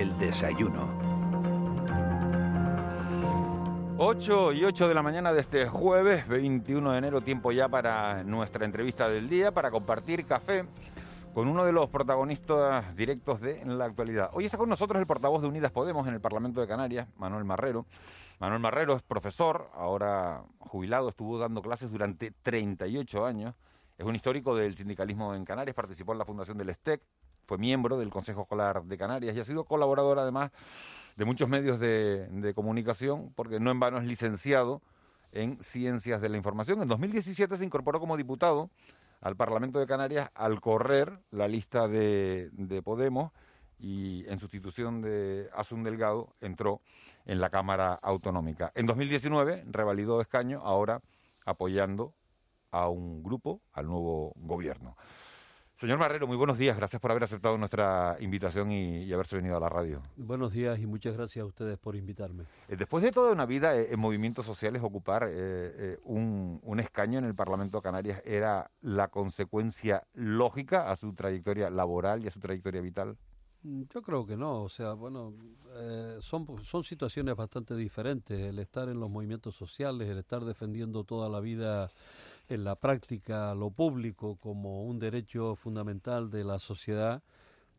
el desayuno. 8 y 8 de la mañana de este jueves, 21 de enero, tiempo ya para nuestra entrevista del día, para compartir café con uno de los protagonistas directos de la actualidad. Hoy está con nosotros el portavoz de Unidas Podemos en el Parlamento de Canarias, Manuel Marrero. Manuel Marrero es profesor, ahora jubilado, estuvo dando clases durante 38 años. Es un histórico del sindicalismo en Canarias, participó en la fundación del STEC, fue miembro del Consejo Escolar de Canarias y ha sido colaborador además de muchos medios de, comunicación, porque no en vano es licenciado en Ciencias de la Información. En 2017 se incorporó como diputado al Parlamento de Canarias al correr la lista de, de Podemos y en sustitución de Asun Delgado entró en la Cámara Autonómica. En 2019 revalidó escaño, ahora apoyando a un grupo, al nuevo gobierno. Señor Marrero, muy buenos días. Gracias por haber aceptado nuestra invitación y, haberse venido a la radio. Buenos días y muchas gracias a ustedes por invitarme. Eh, después de toda una vida eh, en movimientos sociales, ocupar eh, un, un, escaño en el Parlamento de Canarias era la consecuencia lógica a su trayectoria laboral y a su trayectoria vital. Mm, yo creo que no, o sea, bueno, son, son situaciones bastante diferentes. El estar en los movimientos sociales, el estar defendiendo toda la vida en la práctica lo público como un derecho fundamental de la sociedad,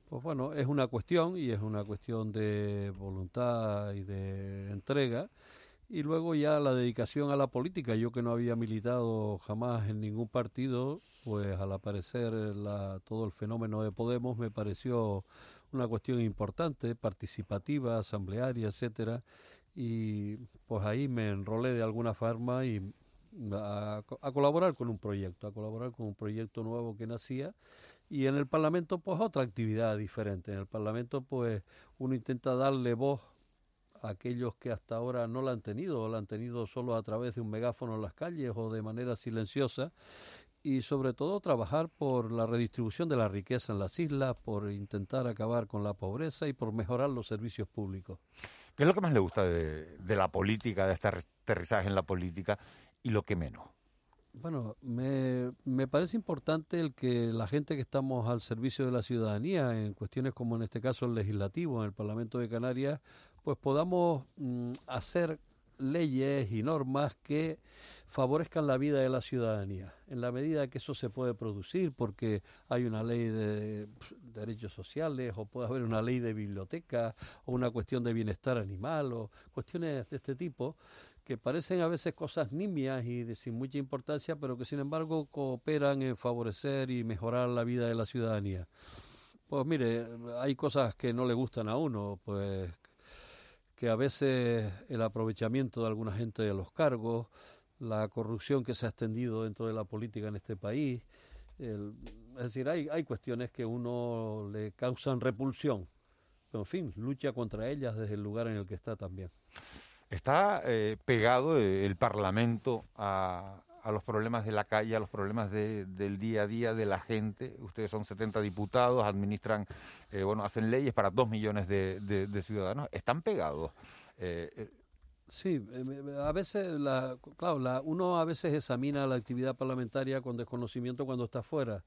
pues bueno, es una cuestión y es una cuestión de voluntad y de entrega. Y luego ya la dedicación a la política. Yo que no había militado jamás en ningún partido, pues al aparecer la, todo el fenómeno de Podemos me pareció una cuestión importante, participativa, asamblearia, etcétera. Y pues ahí me enrolé de alguna forma y a, colaborar con un proyecto, a colaborar con un proyecto nuevo que nacía y en el Parlamento pues otra actividad diferente. En el Parlamento pues uno intenta darle voz a aquellos que hasta ahora no la han tenido o la han tenido solo a través de un megáfono en las calles o de manera silenciosa y sobre todo trabajar por la redistribución de la riqueza en las islas, por intentar acabar con la pobreza y por mejorar los servicios públicos. ¿Qué es lo que más le gusta de, de la política, de este aterrizaje en la política? Y lo que menos? Bueno, me, me, parece importante el que la gente que estamos al servicio de la ciudadanía, en cuestiones como en este caso el legislativo, en el Parlamento de Canarias, pues podamos mm, hacer leyes y normas que favorezcan la vida de la ciudadanía, en la medida que eso se puede producir, porque hay una ley de derechos sociales, o puede haber una ley de biblioteca, o una cuestión de bienestar animal, o cuestiones de este tipo, que parecen a veces cosas nimias y de, sin mucha importancia, pero que sin embargo cooperan en favorecer y mejorar la vida de la ciudadanía. Pues mire, hay cosas que no le gustan a uno, pues que a veces el aprovechamiento de alguna gente de los cargos, la corrupción que se ha extendido dentro de la política en este país, es decir, hay, hay cuestiones que uno le causan repulsión, pero en fin, lucha contra ellas desde el lugar en el que está también. Está eh, pegado eh, el Parlamento a, los problemas de la calle, a los problemas del día a día de la gente. Ustedes son 70 diputados, administran, eh, bueno, hacen leyes para dos millones de, ciudadanos. Están pegados. Sí, a veces, la, claro, la, uno a veces examina la actividad parlamentaria con desconocimiento cuando está fuera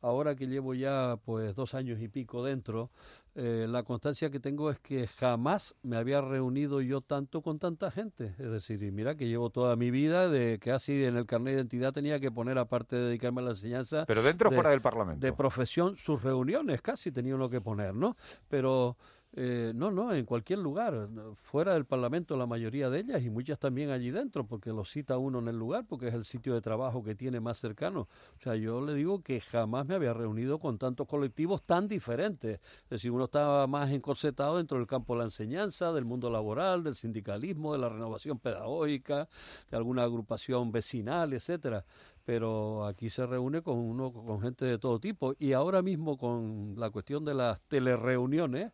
ahora que llevo ya pues dos años y pico dentro, eh, la constancia que tengo es que jamás me había reunido yo tanto con tanta gente. Es decir, y mira que llevo toda mi vida de que así en el carnet de identidad tenía que poner, aparte de dedicarme a la enseñanza... Pero dentro o fuera del Parlamento. De profesión, sus reuniones casi tenía uno que poner, ¿no? Pero eh, no, no, en cualquier lugar, fuera del Parlamento la mayoría de ellas y muchas también allí dentro, porque lo cita uno en el lugar, porque es el sitio de trabajo que tiene más cercano. O sea, yo le digo que jamás me había reunido con tantos colectivos tan diferentes. Es decir, uno estaba más encorsetado dentro del campo de la enseñanza, del mundo laboral, del sindicalismo, de la renovación pedagógica, de alguna agrupación vecinal, etcétera pero aquí se reúne con uno con gente de todo tipo y ahora mismo con la cuestión de las telereuniones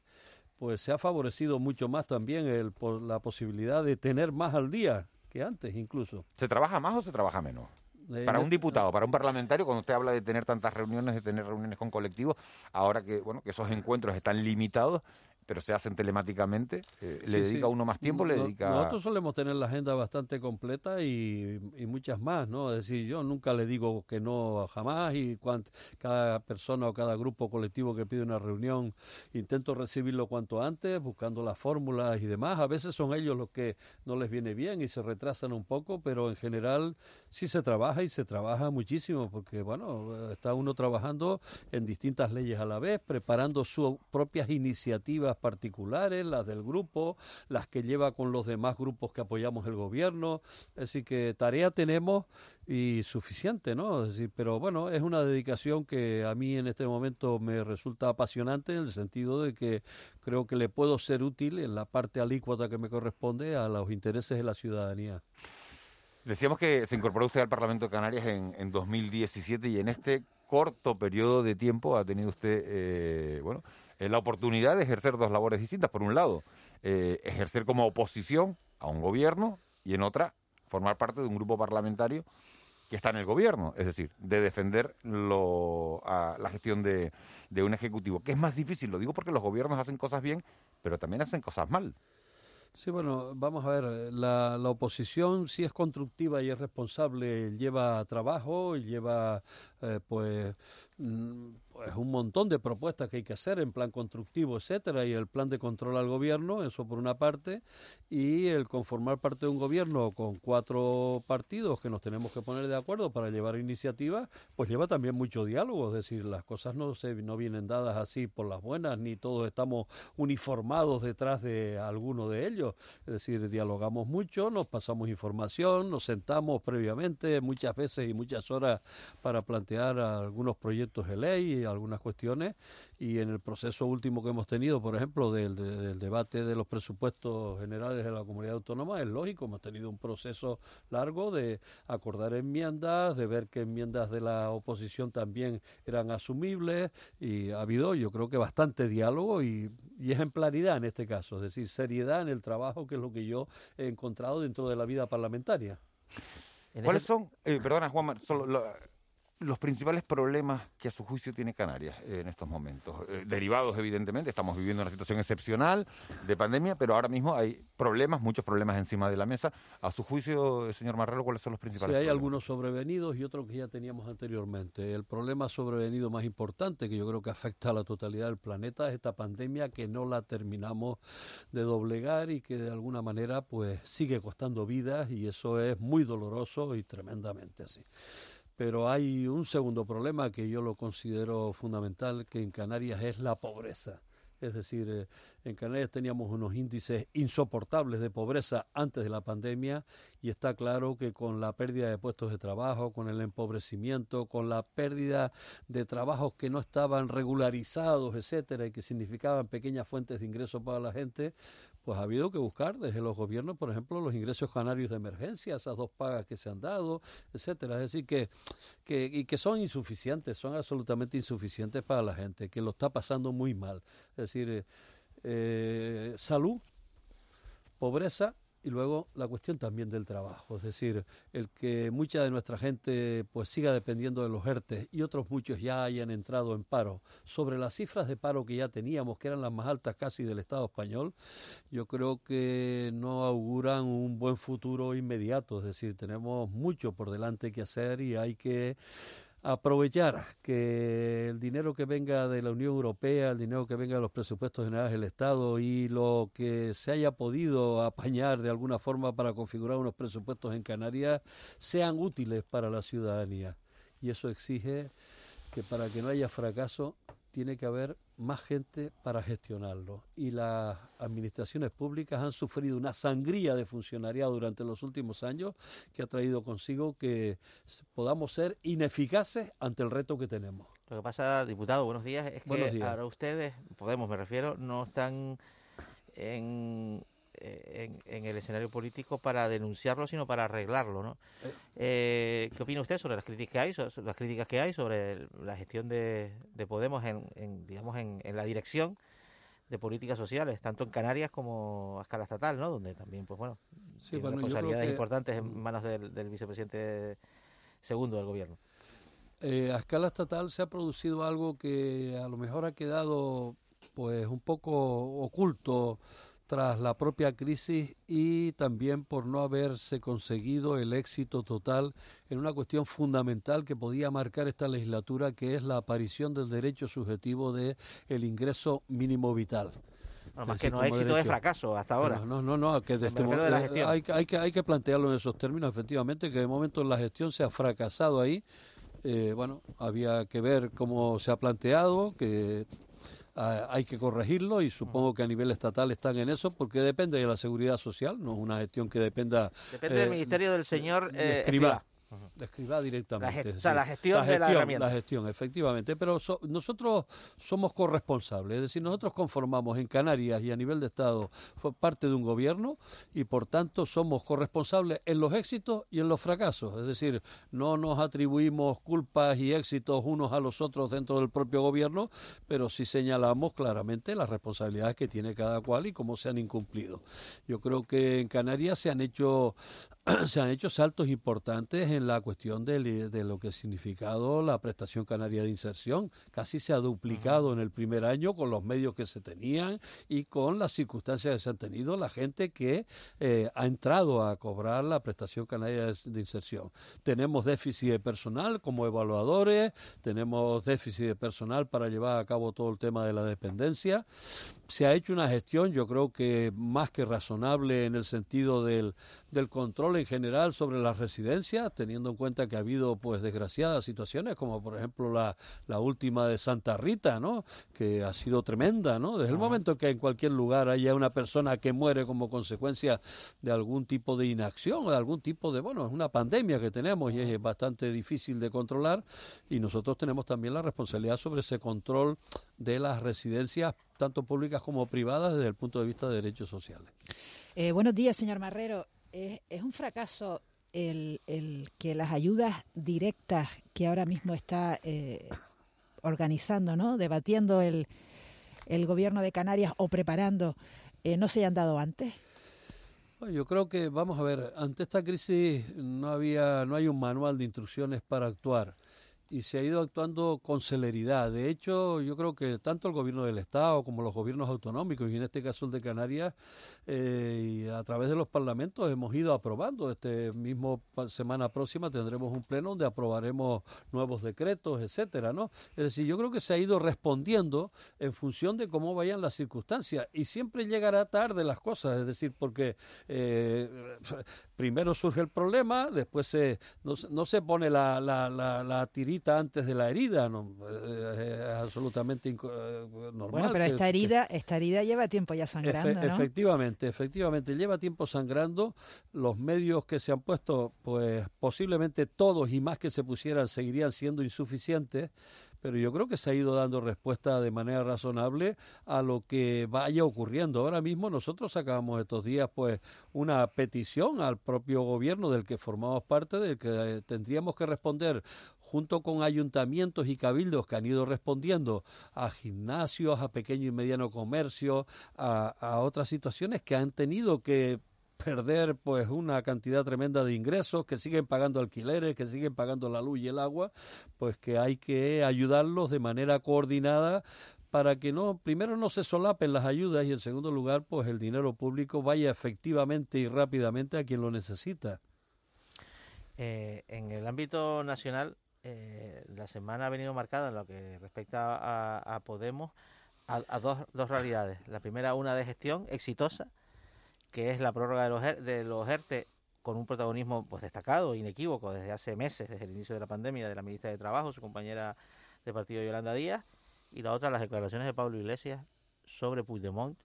pues se ha favorecido mucho más también el, por la posibilidad de tener más al día que antes incluso. ¿Se trabaja más o se trabaja menos? Eh, para un diputado, para un parlamentario, cuando usted habla de tener tantas reuniones, de tener reuniones con colectivos, ahora que bueno que esos encuentros están limitados, pero se hacen telemáticamente. Eh, ¿Le dedica uno más tiempo? le dedica... Nosotros solemos tener la agenda bastante completa y, muchas más, ¿no? Es decir, yo nunca le digo que no jamás y cada persona o cada grupo colectivo que pide una reunión intento recibirlo cuanto antes, buscando las fórmulas y demás. A veces son ellos los que no les viene bien y se retrasan un poco, pero en general sí se trabaja y se trabaja muchísimo porque, bueno, está uno trabajando en distintas leyes a la vez, preparando sus propias iniciativas particulares, las del grupo, las que lleva con los demás grupos que apoyamos el gobierno. Así que tarea tenemos y suficiente, ¿no? Es decir, pero bueno, es una dedicación que a mí en este momento me resulta apasionante en el sentido de que creo que le puedo ser útil en la parte alícuota que me corresponde a los intereses de la ciudadanía. Decíamos que se incorporó usted al Parlamento de Canarias en, en 2017 y en este corto periodo de tiempo ha tenido usted, eh, bueno, eh, la oportunidad de ejercer dos labores distintas. Por un lado, eh, ejercer como oposición a un gobierno y en otra, formar parte de un grupo parlamentario que está en el gobierno, es decir, de defender la gestión de, un ejecutivo, que es más difícil, lo digo porque los gobiernos hacen cosas bien, pero también hacen cosas mal. Sí, bueno, vamos a ver, la, oposición si es constructiva y es responsable, lleva trabajo, y lleva eh, pues pues un montón de propuestas que hay que hacer en plan constructivo, etcétera, y el plan de control al gobierno, eso por una parte, y el conformar parte de un gobierno con cuatro partidos que nos tenemos que poner de acuerdo para llevar iniciativas, pues lleva también mucho diálogo, es decir, las cosas no se no vienen dadas así por las buenas, ni todos estamos uniformados detrás de alguno de ellos, es decir, dialogamos mucho, nos pasamos información, nos sentamos previamente muchas veces y muchas horas para plantear algunos proyectos de ley algunas cuestiones y en el proceso último que hemos tenido, por ejemplo, del, debate de los presupuestos generales de la comunidad autónoma, es lógico, hemos tenido un proceso largo de acordar enmiendas, de ver qué enmiendas de la oposición también eran asumibles y ha habido, yo creo que bastante diálogo y, y ejemplaridad en este caso, es decir, seriedad en el trabajo, que es lo que yo he encontrado dentro de la vida parlamentaria. ¿Cuáles son, eh, perdona Juan, solo, los principales problemas que a su juicio tiene Canarias en estos momentos? Eh, derivados, evidentemente, estamos viviendo una situación excepcional de pandemia, pero ahora mismo hay problemas, muchos problemas encima de la mesa. A su juicio, señor Marrero, ¿cuáles son los principales? Sí, hay algunos sobrevenidos y otros que ya teníamos anteriormente. El problema sobrevenido más importante, que yo creo que afecta a la totalidad del planeta, es esta pandemia que no la terminamos de doblegar y que de alguna manera pues sigue costando vidas y eso es muy doloroso y tremendamente así. Pero hay un segundo problema que yo lo considero fundamental, que en Canarias es la pobreza. Es decir, eh, en Canarias teníamos unos índices insoportables de pobreza antes de la pandemia y está claro que con la pérdida de puestos de trabajo, con el empobrecimiento, con la pérdida de trabajos que no estaban regularizados, etcétera, y que significaban pequeñas fuentes de ingresos para la gente, pues ha habido que buscar desde los gobiernos, por ejemplo, los ingresos canarios de emergencia, esas dos pagas que se han dado, etcétera. Es decir, que, que, y que son insuficientes, son absolutamente insuficientes para la gente, que lo está pasando muy mal. Es decir, eh, eh salud, pobreza y luego la cuestión también del trabajo, es decir, el que mucha de nuestra gente pues siga dependiendo de los ERTE y otros muchos ya hayan entrado en paro. Sobre las cifras de paro que ya teníamos, que eran las más altas casi del Estado español, yo creo que no auguran un buen futuro inmediato, es decir, tenemos mucho por delante que hacer y hay que aprovechar que el dinero que venga de la Unión Europea, el dinero que venga de los presupuestos generales del Estado y lo que se haya podido apañar de alguna forma para configurar unos presupuestos en Canarias sean útiles para la ciudadanía. Y eso exige que para que no haya fracaso tiene que haber más gente para gestionarlo. Y las administraciones públicas han sufrido una sangría de funcionariado durante los últimos años que ha traído consigo que podamos ser ineficaces ante el reto que tenemos. Lo que pasa, diputado, buenos días, es que ahora ustedes, Podemos me refiero, no están en eh, en, el escenario político para denunciarlo, sino para arreglarlo, ¿no? Eh. Eh, ¿Qué opina usted sobre las críticas que hay, sobre, las críticas que hay sobre la gestión de, Podemos en, digamos, en, la dirección de políticas sociales, tanto en Canarias como a escala estatal, ¿no? Donde también, pues bueno, sí, responsabilidades importantes en manos del, del vicepresidente segundo del gobierno. a escala estatal se ha producido algo que a lo mejor ha quedado pues un poco oculto tras la propia crisis y también por no haberse conseguido el éxito total en una cuestión fundamental que podía marcar esta legislatura, que es la aparición del derecho subjetivo de el ingreso mínimo vital. más que no éxito de fracaso hasta ahora. No, no, no, que este eh, hay, hay, que, hay que plantearlo en esos términos, efectivamente, que de momento la gestión se ha fracasado ahí. Eh, bueno, había que ver cómo se ha planteado, que hay que corregirlo y supongo que a nivel estatal están en eso porque depende de la seguridad social, no es una gestión que dependa... Depende del eh, Ministerio del señor eh, escriba directamente. La, la gestión de la herramienta. La gestión, efectivamente. Pero nosotros somos corresponsables, es decir, nosotros conformamos en Canarias y a nivel de Estado fue parte de un gobierno y por tanto somos corresponsables en los éxitos y en los fracasos. Es decir, no nos atribuimos culpas y éxitos unos a los otros dentro del propio gobierno, pero sí señalamos claramente las responsabilidades que tiene cada cual y cómo se han incumplido. Yo creo que en Canarias se han hecho se han hecho saltos importantes en la cuestión de, de, lo que ha significado la prestación canaria de inserción. Casi se ha duplicado en el primer año con los medios que se tenían y con las circunstancias que se han tenido la gente que eh, ha entrado a cobrar la prestación canaria de, inserción. Tenemos déficit de personal como evaluadores, tenemos déficit de personal para llevar a cabo todo el tema de la dependencia. Se ha hecho una gestión, yo creo que más que razonable en el sentido del, del control en general sobre las residencias, teniendo en cuenta que ha habido pues desgraciadas situaciones, como por ejemplo la, la última de Santa Rita, ¿no? que ha sido tremenda, ¿no? Desde el momento que en cualquier lugar haya una persona que muere como consecuencia de algún tipo de inacción o de algún tipo de, bueno, es una pandemia que tenemos y es bastante difícil de controlar y nosotros tenemos también la responsabilidad sobre ese control de las residencias tanto públicas como privadas desde el punto de vista de derechos sociales. Eh, buenos días, señor Marrero es, un fracaso el, que las ayudas directas que ahora mismo está eh, organizando, ¿no? debatiendo el, el gobierno de Canarias o preparando, eh, no se hayan dado antes? yo creo que, vamos a ver, ante esta crisis no, había, no hay un manual de instrucciones para actuar y se ha ido actuando con celeridad. De hecho, yo creo que tanto el gobierno del Estado como los gobiernos autonómicos, y en este caso el de Canarias, eh, y a través de los parlamentos hemos ido aprobando. Este mismo semana próxima tendremos un pleno donde aprobaremos nuevos decretos, etcétera, ¿no? Es decir, yo creo que se ha ido respondiendo en función de cómo vayan las circunstancias y siempre llegará tarde las cosas, es decir, porque eh, primero surge el problema, después se, no, se pone la, la, la, la tirita antes de la herida, no, eh, es absolutamente eh, normal. Bueno, pero esta herida, esta herida lleva tiempo ya sangrando, ¿no? Efectivamente, efectivamente, lleva tiempo sangrando. Los medios que se han puesto, pues posiblemente todos y más que se pusieran seguirían siendo insuficientes pero yo creo que se ha ido dando respuesta de manera razonable a lo que vaya ocurriendo. Ahora mismo nosotros sacamos estos días pues una petición al propio gobierno del que formamos parte, del que eh, tendríamos que responder junto con ayuntamientos y cabildos que han ido respondiendo a gimnasios, a pequeño y mediano comercio, a, otras situaciones que han tenido que perder pues una cantidad tremenda de ingresos, que siguen pagando alquileres, que siguen pagando la luz y el agua, pues que hay que ayudarlos de manera coordinada para que no, primero no se solapen las ayudas y en segundo lugar, pues el dinero público vaya efectivamente y rápidamente a quien lo necesita. Eh, en el ámbito nacional, eh, la semana ha venido marcada en lo que respecta a, Podemos a, dos, dos, realidades. La primera, una de gestión exitosa, que es la prórroga de los, de los ERTE con un protagonismo pues destacado, inequívoco, desde hace meses, desde el inicio de la pandemia, de la ministra de Trabajo, su compañera de partido Yolanda Díaz, y la otra, las declaraciones de Pablo Iglesias sobre Puigdemont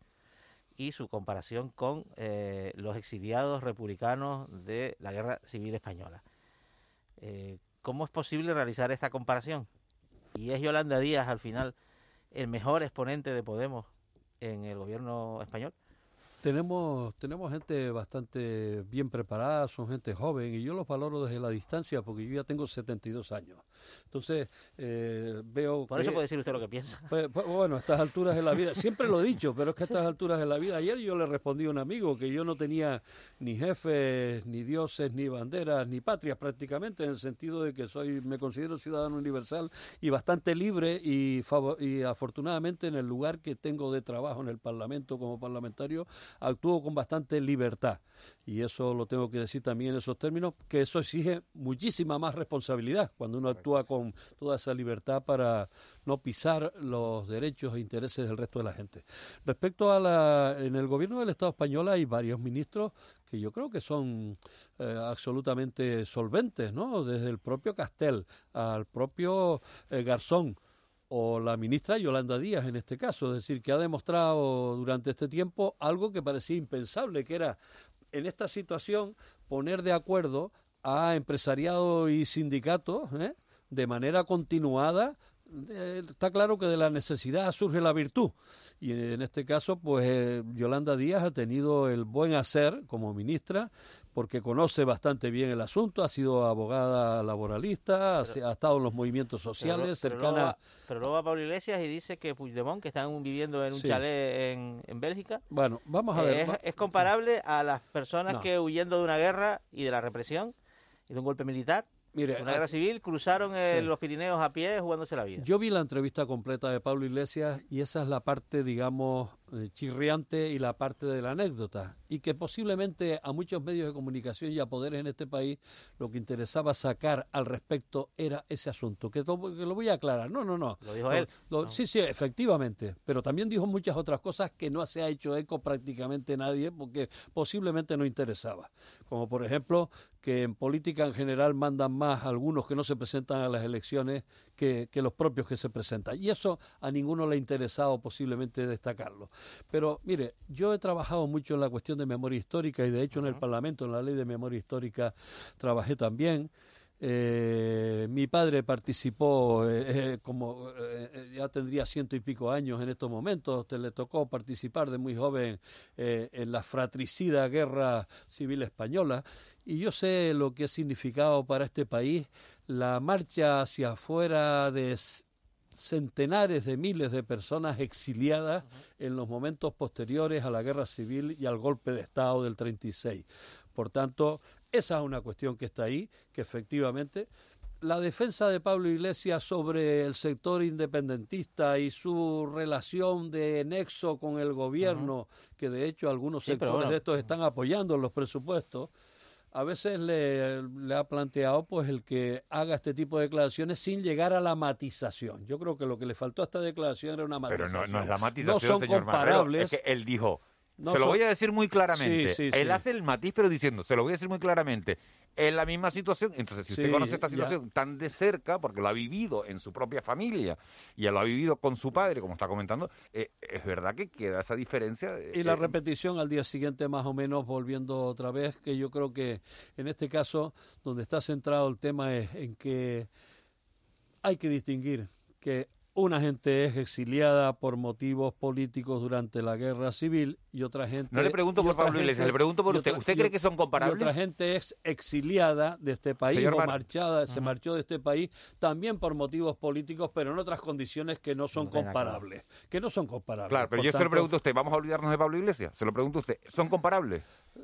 y su comparación con eh, los exiliados republicanos de la Guerra Civil Española. Eh, ¿Cómo es posible realizar esta comparación? Y es Yolanda Díaz al final el mejor exponente de Podemos en el gobierno español. Tenemos, tenemos gente bastante bien preparada, son gente joven y yo los valoro desde la distancia porque yo ya tengo 72 años. Entonces, eh, veo... Por eso puede decir usted lo que piensa. Pues, pues, bueno, a estas alturas de la vida, siempre lo he dicho, pero es que a estas alturas de la vida, ayer yo le respondí a un amigo que yo no tenía ni jefes, ni dioses, ni banderas, ni patrias prácticamente, en el sentido de que soy, me considero ciudadano universal y bastante libre y, y afortunadamente en el lugar que tengo de trabajo en el Parlamento como parlamentario, actúo con bastante libertad. Y eso lo tengo que decir también en esos términos, que eso exige muchísima más responsabilidad cuando uno actúa con toda esa libertad para no pisar los derechos e intereses del resto de la gente. Respecto a la, en el gobierno del Estado español hay varios ministros que yo creo que son eh, absolutamente solventes, ¿no? Desde el propio Castel al propio eh, Garzón o la ministra Yolanda Díaz en este caso, es decir, que ha demostrado durante este tiempo algo que parecía impensable, que era en esta situación poner de acuerdo a empresariado y sindicatos ¿eh? de manera continuada. Eh, está claro que de la necesidad surge la virtud y en este caso pues eh, Yolanda Díaz ha tenido el buen hacer como ministra porque conoce bastante bien el asunto, ha sido abogada laboralista, ha, estado en los movimientos sociales, cercana... Pero luego, va, Pablo Iglesias y dice que Puigdemont, que están viviendo en un chalet en, en, Bélgica... Bueno, vamos a ver... Es, comparable a las personas que huyendo de una guerra y de la represión y de un golpe militar una guerra civil, cruzaron los Pirineos a pie jugándose la vida. Yo vi la entrevista completa de Pablo Iglesias y esa es la parte, digamos, eh, chirriante y la parte de la anécdota. Y que posiblemente a muchos medios de comunicación y a poderes en este país lo que interesaba sacar al respecto era ese asunto. Que, lo voy a aclarar. No, no, no. Lo dijo él. Sí, sí, efectivamente. Pero también dijo muchas otras cosas que no se ha hecho eco prácticamente nadie porque posiblemente no interesaba. Como por ejemplo que en política en general mandan más algunos que no se presentan a las elecciones que, los propios que se presentan. Y eso a ninguno le ha interesado posiblemente destacarlo. Pero mire, yo he trabajado mucho en la cuestión de memoria histórica y de hecho en el Parlamento, en la ley de memoria histórica, trabajé también. Eh, mi padre participó, eh, eh, como ya tendría ciento y pico años en estos momentos, te le tocó participar de muy joven en la fratricida guerra civil española y yo sé lo que ha significado para este país la marcha hacia afuera de centenares de miles de personas exiliadas en los momentos posteriores a la guerra civil y al golpe de Estado del 36. Por tanto, esa es una cuestión que está ahí, que efectivamente la defensa de Pablo Iglesias sobre el sector independentista y su relación de nexo con el gobierno, que de hecho algunos sectores de estos están apoyando en los presupuestos, a veces le, ha planteado pues el que haga este tipo de declaraciones sin llegar a la matización. Yo creo que lo que le faltó a esta declaración era una matización. Pero no, es la matización, no son señor comparables. es que él dijo, se lo voy a decir muy claramente. Él hace el matiz, pero diciendo, se lo voy a decir muy claramente. Es la misma situación. Entonces, si usted conoce esta situación tan de cerca, porque lo ha vivido en su propia familia y lo ha vivido con su padre, como está comentando, eh, es verdad que queda esa diferencia. y la repetición al día siguiente, más o menos, volviendo otra vez, que yo creo que en este caso, donde está centrado el tema es en que hay que distinguir que una gente es exiliada por motivos políticos durante la guerra civil y otra gente... No le pregunto por Pablo Iglesias, le pregunto por usted. ¿Usted cree que son comparables? Y otra gente es exiliada de este país o marchada, se marchó de este país también por motivos políticos, pero en otras condiciones que no son comparables. Que no son comparables. Claro, pero yo se lo pregunto a usted, ¿vamos a olvidarnos de Pablo Iglesias? Se lo pregunto a usted, ¿son comparables?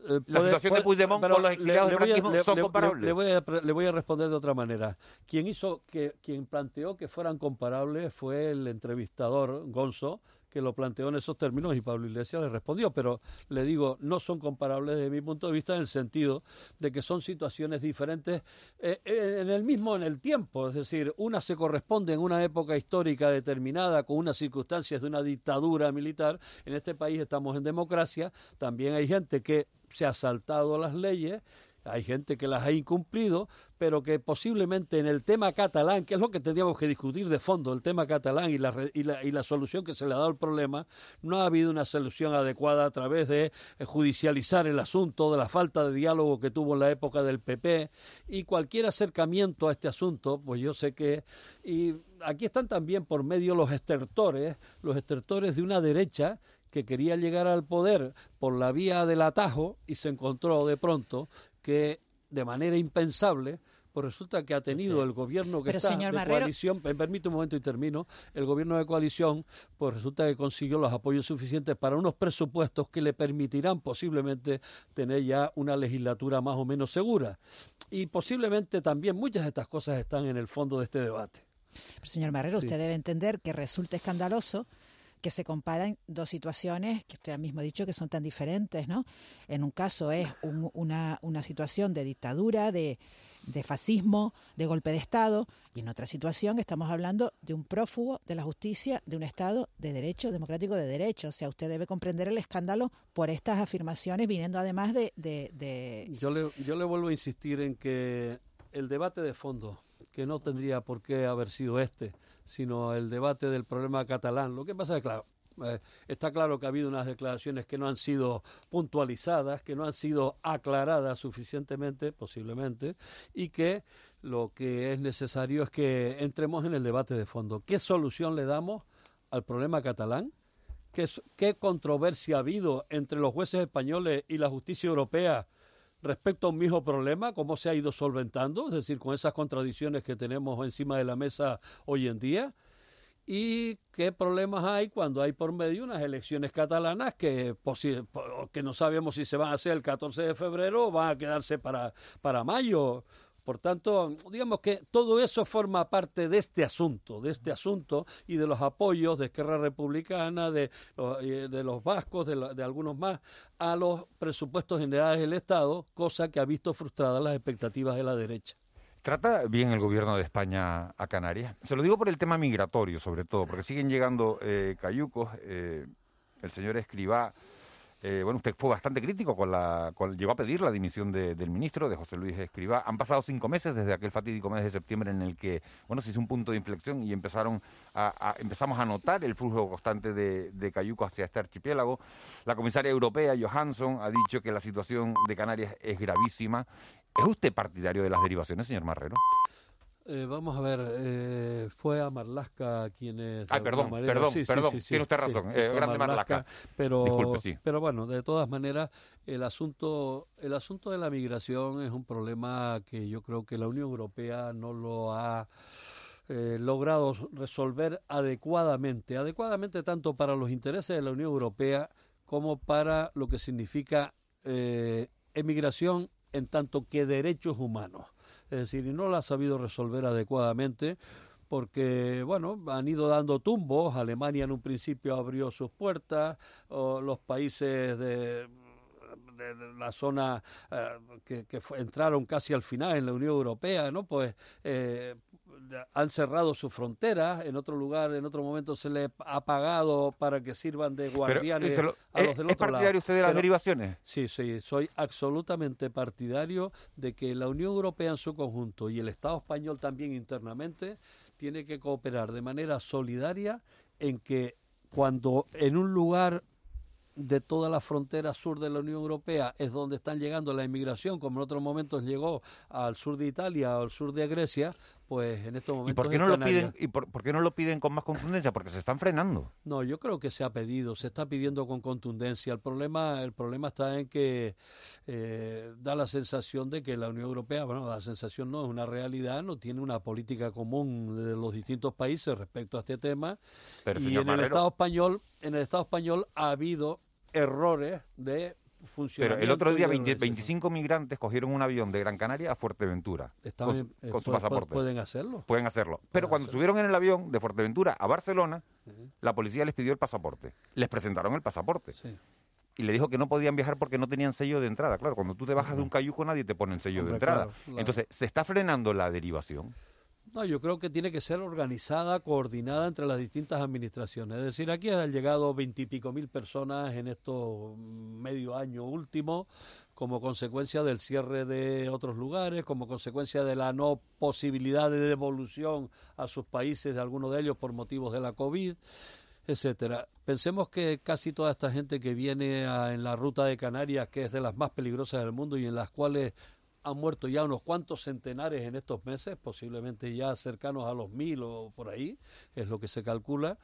Eh, la situación de Puigdemont con los exiliados le, son comparables. Le, voy a, le voy a responder de otra manera. Quien hizo que, quien planteó que fueran comparables fue el entrevistador Gonzo, que lo planteó en esos términos y Pablo Iglesias le respondió, pero le digo, no son comparables desde mi punto de vista en el sentido de que son situaciones diferentes eh, eh, en el mismo, en el tiempo, es decir, una se corresponde en una época histórica determinada con unas circunstancias de una dictadura militar, en este país estamos en democracia, también hay gente que se ha saltado las leyes hay gente que las ha incumplido, pero que posiblemente en el tema catalán, que es lo que tendríamos que discutir de fondo, el tema catalán y la, y la, y la solución que se le ha dado al problema, no ha habido una solución adecuada a través de eh, judicializar el asunto, de la falta de diálogo que tuvo en la época del PP y cualquier acercamiento a este asunto, pues yo sé que... Y aquí están también por medio los estertores, los estertores de una derecha que quería llegar al poder por la vía del atajo y se encontró de pronto que de manera impensable pues resulta que ha tenido el gobierno que está de coalición, me permite un momento y termino, el gobierno de coalición, pues resulta que consiguió los apoyos suficientes para unos presupuestos que le permitirán posiblemente tener ya una legislatura más o menos segura. Y posiblemente también muchas de estas cosas están en el fondo de este debate. señor Marrero, usted debe entender que resulta escandaloso que se comparan dos situaciones que usted mismo ha dicho que son tan diferentes, ¿no? En un caso es una, una situación de dictadura, de, de fascismo, de golpe de Estado, y en otra situación estamos hablando de un prófugo de la justicia, de un Estado de derecho, democrático de derecho. O sea, usted debe comprender el escándalo por estas afirmaciones, viniendo además de... de, Yo, le, yo le vuelvo a insistir en que el debate de fondo, que no tendría por qué haber sido este, sino el debate del problema catalán. Lo que pasa es claro, eh, está claro que ha habido unas declaraciones que no han sido puntualizadas, que no han sido aclaradas suficientemente, posiblemente, y que lo que es necesario es que entremos en el debate de fondo. ¿Qué solución le damos al problema catalán? ¿Qué, qué controversia ha habido entre los jueces españoles y la justicia europea respecto a un mismo problema, cómo se ha ido solventando, es decir, con esas contradicciones que tenemos encima de la mesa hoy en día, y qué problemas hay cuando hay por medio unas elecciones catalanas que, que no sabemos si se van a hacer el 14 de febrero o van a quedarse para, para mayo. Por tanto, digamos que todo eso forma parte de este asunto, de este asunto y de los apoyos de Esquerra Republicana, de, de los vascos, de, de, algunos más, a los presupuestos generales del Estado, cosa que ha visto frustradas las expectativas de la derecha. ¿Trata bien el gobierno de España a Canarias? Se lo digo por el tema migratorio, sobre todo, porque siguen llegando eh, cayucos. Eh, el señor Escribá eh, bueno, usted fue bastante crítico con la, llegó a pedir la dimisión del ministro, de José Luis Escribá. Han pasado cinco meses desde aquel fatídico mes de septiembre en el que, bueno, se hizo un punto de inflexión y empezaron a, empezamos a notar el flujo constante de, de cayuco hacia este archipiélago. La comisaria europea, Johansson, ha dicho que la situación de Canarias es gravísima. ¿Es usted partidario de las derivaciones, señor Marrero? Eh, vamos a ver, eh, fue a Marlasca quienes... Ay, perdón, perdón, perdón, tiene usted razón, eh, grande Marlasca, Pero, pero bueno, de todas maneras, el asunto, el asunto de la migración es un problema que yo creo que la Unión Europea no lo ha eh, logrado resolver adecuadamente, adecuadamente tanto para los intereses de la Unión Europea como para lo que significa emigración en tanto que derechos humanos es decir, y no la ha sabido resolver adecuadamente porque, bueno, han ido dando tumbos. Alemania en un principio abrió sus puertas, o los países de, la zona eh, que, entraron casi al final en la Unión Europea, ¿no? Pues eh, han cerrado sus fronteras, en otro lugar, en otro momento se le ha pagado para que sirvan de guardianes a los del ¿Es partidario usted de las derivaciones? Sí, sí, soy absolutamente partidario de que la Unión Europea en su conjunto y el Estado español también internamente tiene que cooperar de manera solidaria en que cuando en un lugar de toda la frontera sur de la Unión Europea es donde están llegando la inmigración, como en otros momentos llegó al sur de Italia o al sur de Grecia, pues en estos momentos. ¿Y por qué no, lo piden, y por, qué no lo piden con más contundencia? Porque se están frenando. No, yo creo que se ha pedido, se está pidiendo con contundencia. El problema, el problema está en que eh, da la sensación de que la Unión Europea, bueno, la sensación no es una realidad, no tiene una política común de los distintos países respecto a este tema. y en el Estado español, en el Estado español ha habido errores de pero el otro día 25 migrantes cogieron un avión de Gran Canaria a Fuerteventura con, su, eh, pasaporte. Pueden hacerlo. Pueden hacerlo. Pero cuando subieron en el avión de Fuerteventura a Barcelona, la policía les pidió el pasaporte. Les presentaron el pasaporte. Y le dijo que no podían viajar porque no tenían sello de entrada. Claro, cuando tú te bajas de un cayuco nadie te pone el sello de entrada. Entonces, se está frenando la derivación. No, yo creo que tiene que ser organizada, coordinada entre las distintas administraciones. Es decir, aquí han llegado veintipico mil personas en estos medio año último como consecuencia del cierre de otros lugares, como consecuencia de la no posibilidad de devolución a sus países de algunos de ellos por motivos de la COVID etcétera. Pensemos que casi toda esta gente que viene en la ruta de Canarias, que es de las más peligrosas del mundo y en las cuales han muerto ya unos cuantos centenares en estos meses, posiblemente ya cercanos a los mil o por ahí, es lo que se calcula,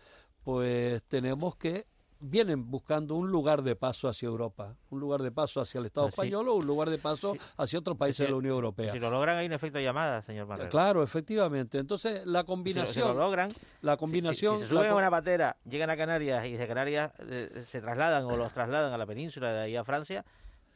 pues tenemos que vienen buscando un lugar de paso hacia Europa, un lugar de paso hacia el Estado español o un lugar de paso hacia otros países de la Unión Europea. Si lo logran hay un efecto llamada, señor Marrero. Claro, efectivamente. Entonces la combinación, si lo, logran, la combinación, si, se suben a una patera, llegan a Canarias y de Canarias eh, se trasladan o los trasladan a la península de ahí a Francia,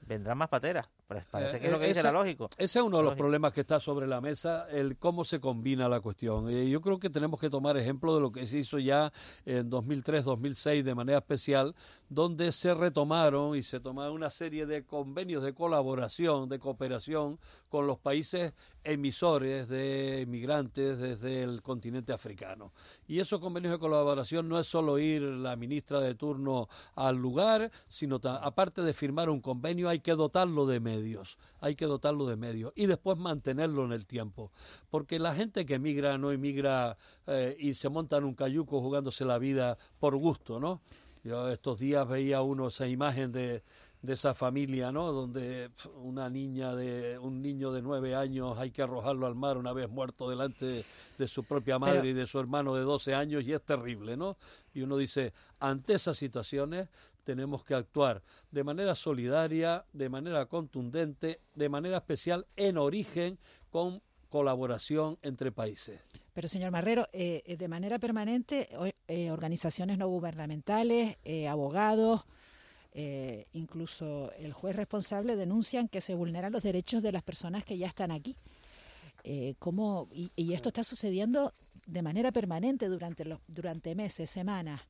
vendrán más pateras. Parece que es lo que dice era lógico. Ese es uno de los problemas que está sobre la mesa, el cómo se combina la cuestión. Y yo creo que tenemos que tomar ejemplo de lo que se hizo ya en 2003-2006 de manera especial, donde se retomaron y se tomaron una serie de convenios de colaboración, de cooperación con los países emisores de inmigrantes desde el continente africano. Y esos convenios de colaboración no es solo ir la ministra de turno al lugar, sino aparte de firmar un convenio hay que dotarlo de medios hay que dotarlo de medios y después mantenerlo en el tiempo, porque la gente que emigra no emigra eh, y se monta en un cayuco jugándose la vida por gusto, ¿no? Yo estos días veía uno esa imagen de, de esa familia, ¿no? Donde una niña de un niño de nueve años hay que arrojarlo al mar una vez muerto delante de su propia madre y de su hermano de doce años y es terrible, ¿no? Y uno dice, ante esas situaciones tenemos que actuar de manera solidaria, de manera contundente, de manera especial en origen con colaboración entre países. Pero, señor Marrero, eh, eh, de manera permanente, eh, organizaciones no gubernamentales, abogados, incluso el juez responsable denuncian que se vulneran los derechos de las personas que ya están aquí. ¿cómo, y, y, esto está sucediendo de manera permanente durante, los, durante meses, semanas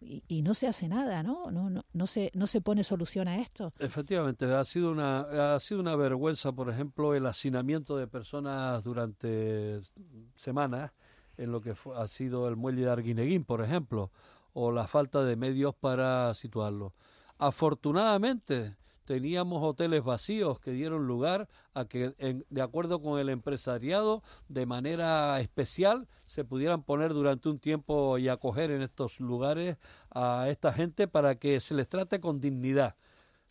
y, no se hace nada, ¿no? No, no, no, se, no se pone solución a esto. Efectivamente, ha sido, una, ha sido una vergüenza, por ejemplo, el hacinamiento de personas durante semanas en lo que ha sido el muelle de Arguineguín, por ejemplo, o la falta de medios para situarlo. Afortunadamente, teníamos hoteles vacíos que dieron lugar a que, de acuerdo con el empresariado, de manera especial se pudieran poner durante un tiempo y acoger en estos lugares a esta gente para que se les trate con dignidad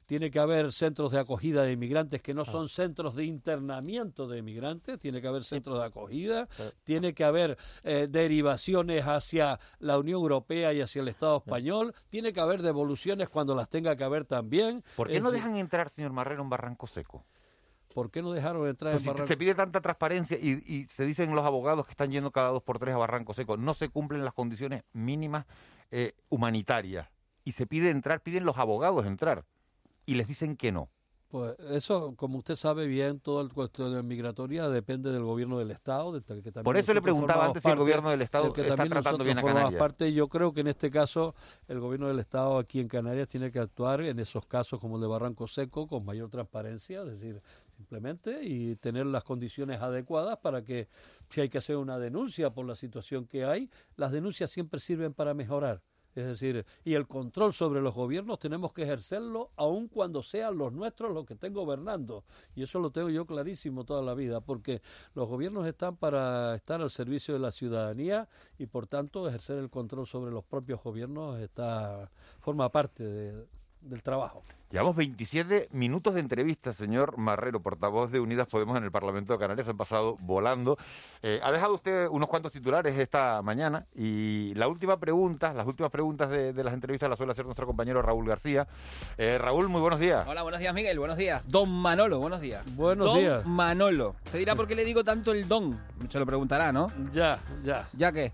tiene que haber centros de acogida de inmigrantes que no ah. son centros de internamiento de inmigrantes, tiene que haber centros de acogida, tiene que haber eh, derivaciones hacia la Unión Europea y hacia el Estado español, tiene que haber devoluciones cuando las tenga que haber también. ¿Por qué no dejan entrar, señor Marrero, en Barranco Seco? ¿Por qué no dejaron entrar pues en Barranco Se pide tanta transparencia y, y, se dicen los abogados que están yendo cada dos por tres a Barranco Seco. No se cumplen las condiciones mínimas eh, humanitarias. Y se pide entrar, piden los abogados entrar y les dicen que no. Pues eso, como usted sabe bien, toda el cuestión migratoria depende del gobierno del Estado. que Por eso le preguntaba antes si el gobierno del Estado está tratando bien a Canarias. Parte, yo creo que en este caso el gobierno del Estado aquí en Canarias tiene que actuar en esos casos como el de Barranco Seco con mayor transparencia, es decir, simplemente y tener las condiciones adecuadas para que si hay que hacer una denuncia por la situación que hay, las denuncias siempre sirven para mejorar. Es decir, y el control sobre los gobiernos tenemos que ejercerlo aun cuando sean los nuestros los que estén gobernando. Y eso lo tengo yo clarísimo toda la vida, porque los gobiernos están para estar al servicio de la ciudadanía y por tanto ejercer el control sobre los propios gobiernos está forma parte del trabajo. Llevamos 27 minutos de entrevista, señor Marrero, portavoz de Unidas Podemos en el Parlamento de Canarias. Han pasado volando. Eh, ha dejado usted unos cuantos titulares esta mañana y la última pregunta, las últimas preguntas de, las entrevistas las suele hacer nuestro compañero Raúl García. Eh, Raúl, muy buenos días. Hola, buenos días, Miguel. Buenos días. Don Manolo, buenos días. Buenos don días. Manolo. Te dirá por qué le digo tanto el don. Se lo preguntará, ¿no? Ya, ya. ¿Ya qué?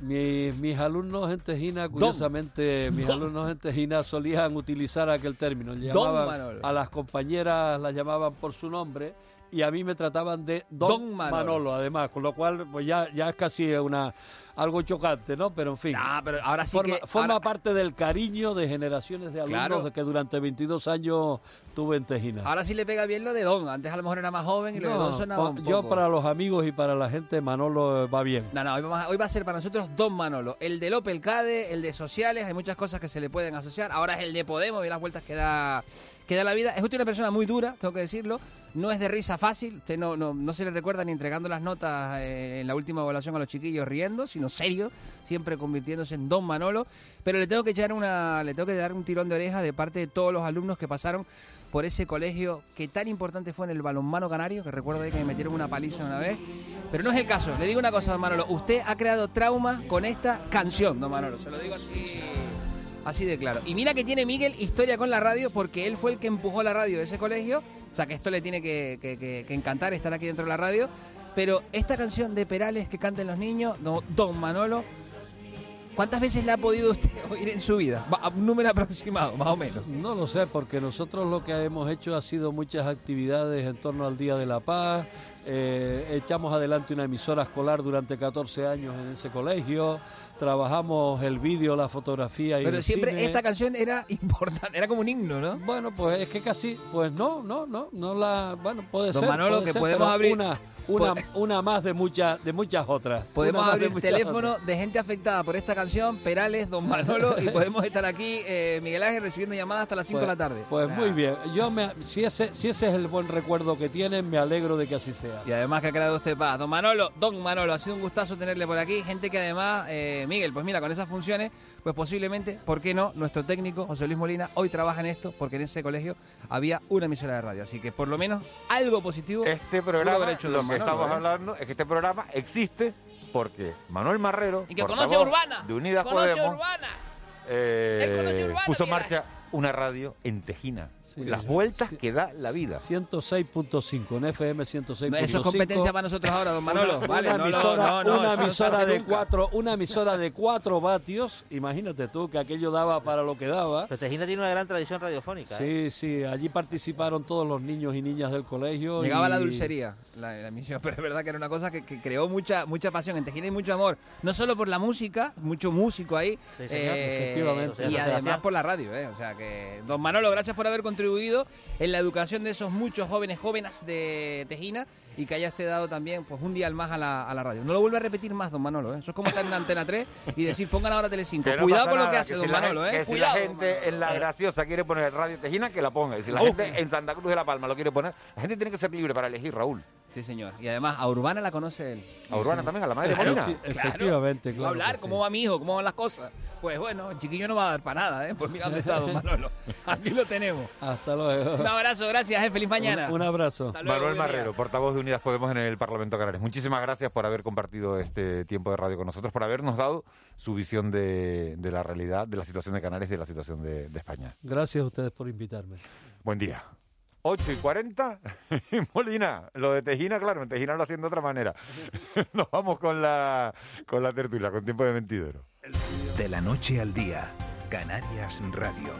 Mis alumnos en Tejina, curiosamente, mis alumnos en Tejina solían utilizar aquel término. Llamaban a las compañeras las llamaban por su nombre y a mí me trataban de Don, Manolo. además, con lo cual pues ya, ya es casi una algo chocante, ¿no? Pero en fin. pero ahora sí forma, que, forma parte del cariño de generaciones de alumnos que durante 22 años tuve en Tejina. Ahora sí le pega bien lo de Don. Antes a lo mejor era más joven y lo de Don sonaba un Yo para los amigos y para la gente Manolo va bien. No, no, hoy va, hoy va a ser para nosotros Don Manolo. El de Opel Cade, el de sociales, hay muchas cosas que se le pueden asociar. Ahora es el de Podemos y las vueltas que da, que da la vida. Es usted una persona muy dura, tengo que decirlo. No es de risa fácil. Usted no, no, no se le recuerda ni entregando las notas eh, en la última evaluación a los chiquillos riendo, sino serio, siempre convirtiéndose en Don Manolo. Pero le tengo que echar una, le tengo que dar un tirón de oreja de parte de todos los alumnos que pasaron por ese colegio que tan importante fue en el balonmano canario, que recuerdo que me metieron una paliza una vez. Pero no es el caso. Le digo una cosa, don Manolo. Usted ha creado trauma con esta canción, don Manolo. Se lo digo así, así de claro. Y mira que tiene Miguel historia con la radio porque él fue el que empujó la radio de ese colegio. O sea que esto le tiene que, encantar estar aquí dentro de la radio. Pero esta canción de Perales que canten los niños, don Manolo, ¿Cuántas veces la ha podido usted oír en su vida? Un número aproximado, más o menos. No lo sé, porque nosotros lo que hemos hecho ha sido muchas actividades en torno al Día de la Paz. Eh, echamos adelante una emisora escolar durante 14 años en ese colegio trabajamos el vídeo, la fotografía y Pero siempre esta canción era importante, era como un himno, ¿no? Bueno, pues es que casi, pues no, no, no, no la, bueno, puede ser. Manolo, que podemos abrir una, una, una más de muchas, de muchas otras. Podemos abrir teléfono de gente afectada por esta canción, Perales, Don Manolo, y podemos estar aquí, eh, Miguel Ángel, recibiendo llamadas hasta las 5 de la pues, tarde. Pues muy bien, yo me, si ese, si ese es el buen recuerdo que tienen, me alegro de que así sea. Y además que ha creado usted paz. Don Manolo, Don Manolo, ha sido un gustazo tenerle por aquí, gente que además, eh, Miguel, pues mira, con esas funciones, pues posiblemente, ¿por qué no? Nuestro técnico, José Luis Molina, hoy trabaja en esto porque en ese colegio había una emisora de radio. Así que por lo menos algo positivo. Este programa, hecho lo que estamos ¿eh? hablando es que este programa existe porque Manuel Marrero, y que conoce Urbana, de Unidas Podemos, Urbana. Eh, puso en marcha una radio en Tejina las vueltas que da la vida. 106.5, en FM 106.5. Eso es competencia para nosotros ahora, don Manolo. Una, vale, emisora, una emisora de cuatro, una emisora de cuatro vatios. Imagínate tú que aquello daba para lo que daba. Pero Tejina tiene una gran tradición radiofónica. Sí, ¿eh? sí. Allí participaron todos los niños y niñas del colegio. Llegaba la dulcería, la, emisión, pero es verdad que era una cosa que, creó mucha mucha pasión. En Tejina hay mucho amor, no solo por la música, mucho músico ahí, eh, y además por la radio. Eh. O sea que, don Manolo, gracias por haber contribuido en la educación de esos muchos jóvenes jóvenes de Tejina y que haya usted dado también pues un día al más a la, radio. No lo vuelve a repetir más, don Manolo. ¿eh? Eso es como estar en Antena 3 y decir, pongan ahora Telecinco. Cuidado con lo que hace, don Manolo. ¿eh? Que si la gente en La Graciosa quiere poner Radio Tejina, que la ponga. Y si la gente en Santa Cruz de la Palma lo quiere poner, la gente tiene que ser libre para elegir, Raúl. Sí, señor. Y además, a Urbana la conoce él. ¿A Urbana también? ¿A la madre de Molina? Efectivamente, claro. A hablar, ¿cómo va mi hijo? ¿Cómo van las cosas? Pues bueno, el chiquillo no va a dar para nada, ¿eh? Pues mira dónde está don Manolo. Aquí lo tenemos. Hasta luego. Un abrazo, gracias, ¿eh? Feliz mañana. Un, abrazo. Manuel Marrero, portavoz de Unidas Podemos en el Parlamento Canares. Muchísimas gracias por haber compartido este tiempo de radio con nosotros, por habernos dado su visión de, la realidad, de la situación de Canarias y de la situación de, de España. Gracias a ustedes por invitarme. Buen día. 8 y 40. Molina, lo de Tejina, claro, en Tejina lo hacen de otra manera. Nos vamos con la, con la tertulia, con tiempo de mentidero. De la noche al día, Canarias Radio.